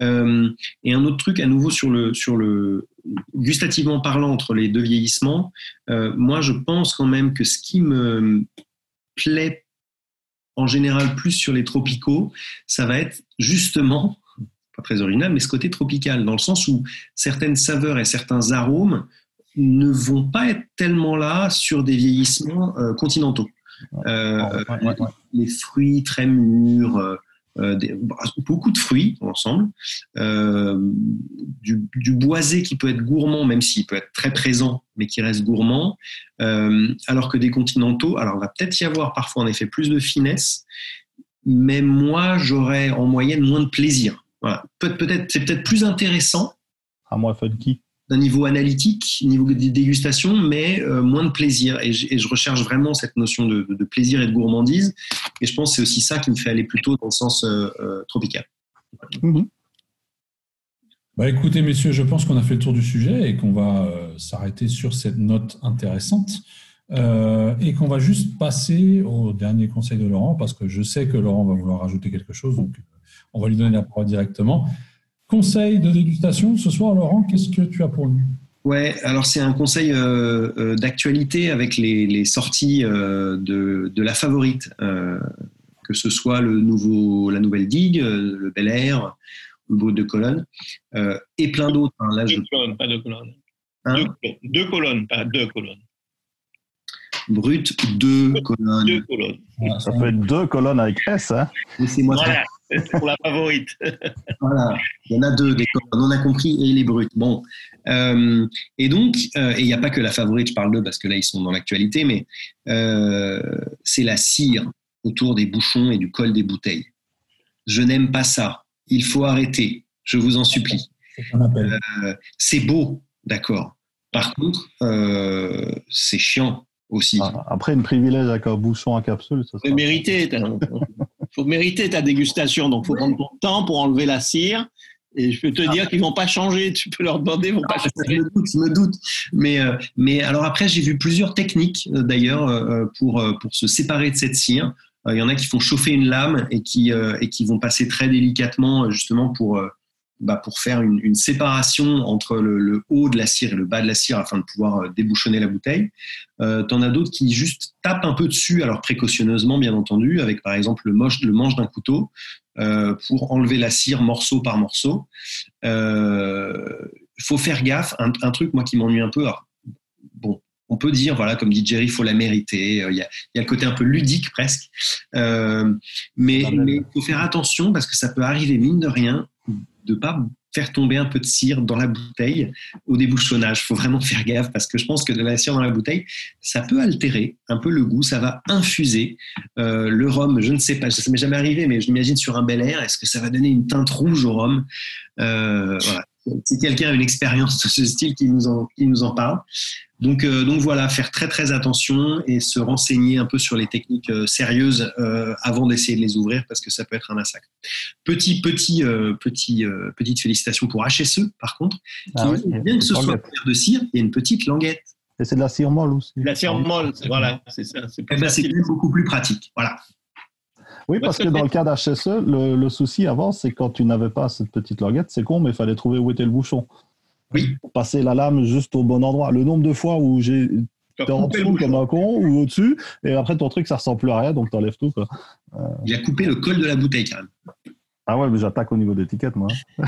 et un autre truc, à nouveau, sur le, sur le gustativement parlant, entre les deux vieillissements, moi, je pense quand même que ce qui me plaît en général plus sur les tropicaux, ça va être justement, pas très original, mais ce côté tropical, dans le sens où certaines saveurs et certains arômes ne vont pas être tellement là sur des vieillissements euh, continentaux. Euh, les, fruits très mûrs, euh, beaucoup de fruits ensemble, du, boisé qui peut être gourmand, même s'il peut être très présent, mais qui reste gourmand, alors que des continentaux, alors il va peut-être y avoir parfois en effet plus de finesse, mais moi j'aurais en moyenne moins de plaisir. Voilà. peut-être, c'est peut-être plus intéressant. À moi funky d'un niveau analytique, niveau de dégustation, mais euh, moins de plaisir. Et, je recherche vraiment cette notion de, plaisir et de gourmandise. Et je pense que c'est aussi ça qui me fait aller plutôt dans le sens euh, euh, tropical. Mhm. Bah écoutez, messieurs, je pense qu'on a fait le tour du sujet et qu'on va s'arrêter sur cette note intéressante. et qu'on va juste passer au dernier conseil de Laurent, parce que je sais que Laurent va vouloir rajouter quelque chose, donc on va lui donner la parole directement. Conseil de dégustation ce soir, Laurent, qu'est-ce que tu as pour nous? Ouais, alors c'est un conseil euh, euh, d'actualité avec les, sorties euh, de, la favorite que ce soit le nouveau, la nouvelle digue, le Bel Air, le Brut de Colonne, et plein d'autres. Hein. Là, deux colonnes, pas deux colonnes. Hein? Deux, colonnes, pas deux colonnes. Brut, deux colonnes. Deux colonnes. Ça peut être deux colonnes avec S, hein Laissez-moi voilà, pour la favorite. voilà, il y en a deux des on a compris, et les bruts. Bon, euh, et donc, euh, et il n'y a pas que la favorite, je parle d'eux parce que là ils sont dans l'actualité, mais euh, c'est la cire autour des bouchons et du col des bouteilles. Je n'aime pas ça. Il faut arrêter. Je vous en supplie. C'est beau, d'accord. Par contre, c'est chiant aussi. Ah, après, une privilège avec un bouchon à capsule, ça faut mériter. faut mériter ta dégustation, donc faut prendre ton temps pour enlever la cire. Et je peux te dire qu'ils vont pas changer. Tu peux leur demander, ils vont pas changer. Je me doute, je me doute. Mais, euh, mais alors après, j'ai vu plusieurs techniques euh, d'ailleurs euh, pour, pour se séparer de cette cire. Il y en a qui font chauffer une lame et qui, et qui vont passer très délicatement justement pour, bah, pour faire une, séparation entre le, haut de la cire et le bas de la cire afin de pouvoir euh, débouchonner la bouteille. Euh, T'en as d'autres qui juste tapent un peu dessus, alors précautionneusement bien entendu, avec par exemple le, le manche d'un couteau euh, pour enlever la cire morceau par morceau. Il euh, faut faire gaffe. Un, truc moi qui m'ennuie un peu. bon, on peut dire, voilà, comme dit Jerry, il faut la mériter. Il y, a, il y a le côté un peu ludique presque. Euh, mais il faut faire attention parce que ça peut arriver, mine de rien, de pas faire tomber un peu de cire dans la bouteille au débouchonnage. Faut vraiment faire gaffe parce que je pense que de la cire dans la bouteille, ça peut altérer un peu le goût, ça va infuser euh, le rhum. Je ne sais pas, ça m'est jamais arrivé, mais je m'imagine sur un bel air, est-ce que ça va donner une teinte rouge au rhum? Euh. Si quelqu'un a une expérience de ce style, qui nous en, qui nous en parle. Donc, euh, donc voilà, faire très très attention et se renseigner un peu sur les techniques euh, sérieuses euh, avant d'essayer de les ouvrir parce que ça peut être un massacre. Petit petit petit petite félicitation pour HSE par contre, ah bien que ce soit de cire, il y a une petite languette. Et c'est de la cire molle aussi. La cire molle, voilà, c'est ça. C'est eh ben, beaucoup plus pratique, voilà. Oui, parce que dans le cas d'HSE, le, le, souci avant, c'est quand tu n'avais pas cette petite languette, c'est con, mais il fallait trouver où était le bouchon. Oui. Pour passer la lame juste au bon endroit. Le nombre de fois où j'ai T'es en dessous comme un con ou au-dessus, et après ton truc ça ressemble plus à rien, donc t'enlèves tout. Quoi. Il a coupé le col de la bouteille quand même. Ah ouais, mais j'attaque au niveau d'étiquette moi.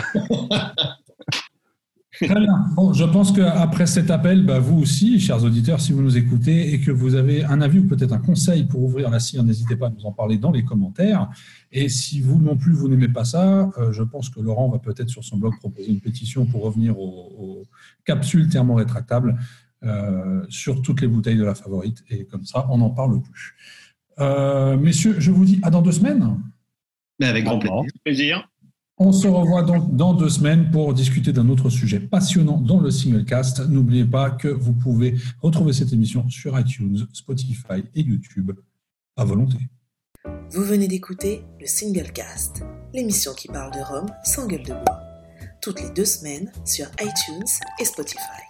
Très bien. Bon, je pense qu'après cet appel, bah, vous aussi, chers auditeurs, si vous nous écoutez et que vous avez un avis ou peut-être un conseil pour ouvrir la cire, n'hésitez pas à nous en parler dans les commentaires. Et si vous non plus, vous n'aimez pas ça, euh, je pense que Laurent va peut-être sur son blog proposer une pétition pour revenir aux, capsules thermorétractables euh, sur toutes les bouteilles de la favorite. Et comme ça, on n'en parle plus. Euh, messieurs, je vous dis à dans deux semaines. Mais avec grand plaisir. On se revoit donc dans deux semaines pour discuter d'un autre sujet passionnant dans le Singlecast. N'oubliez pas que vous pouvez retrouver cette émission sur iTunes, Spotify et YouTube à volonté. Vous venez d'écouter le Singlecast, l'émission qui parle de Rome sans gueule de bois, toutes les deux semaines sur iTunes et Spotify.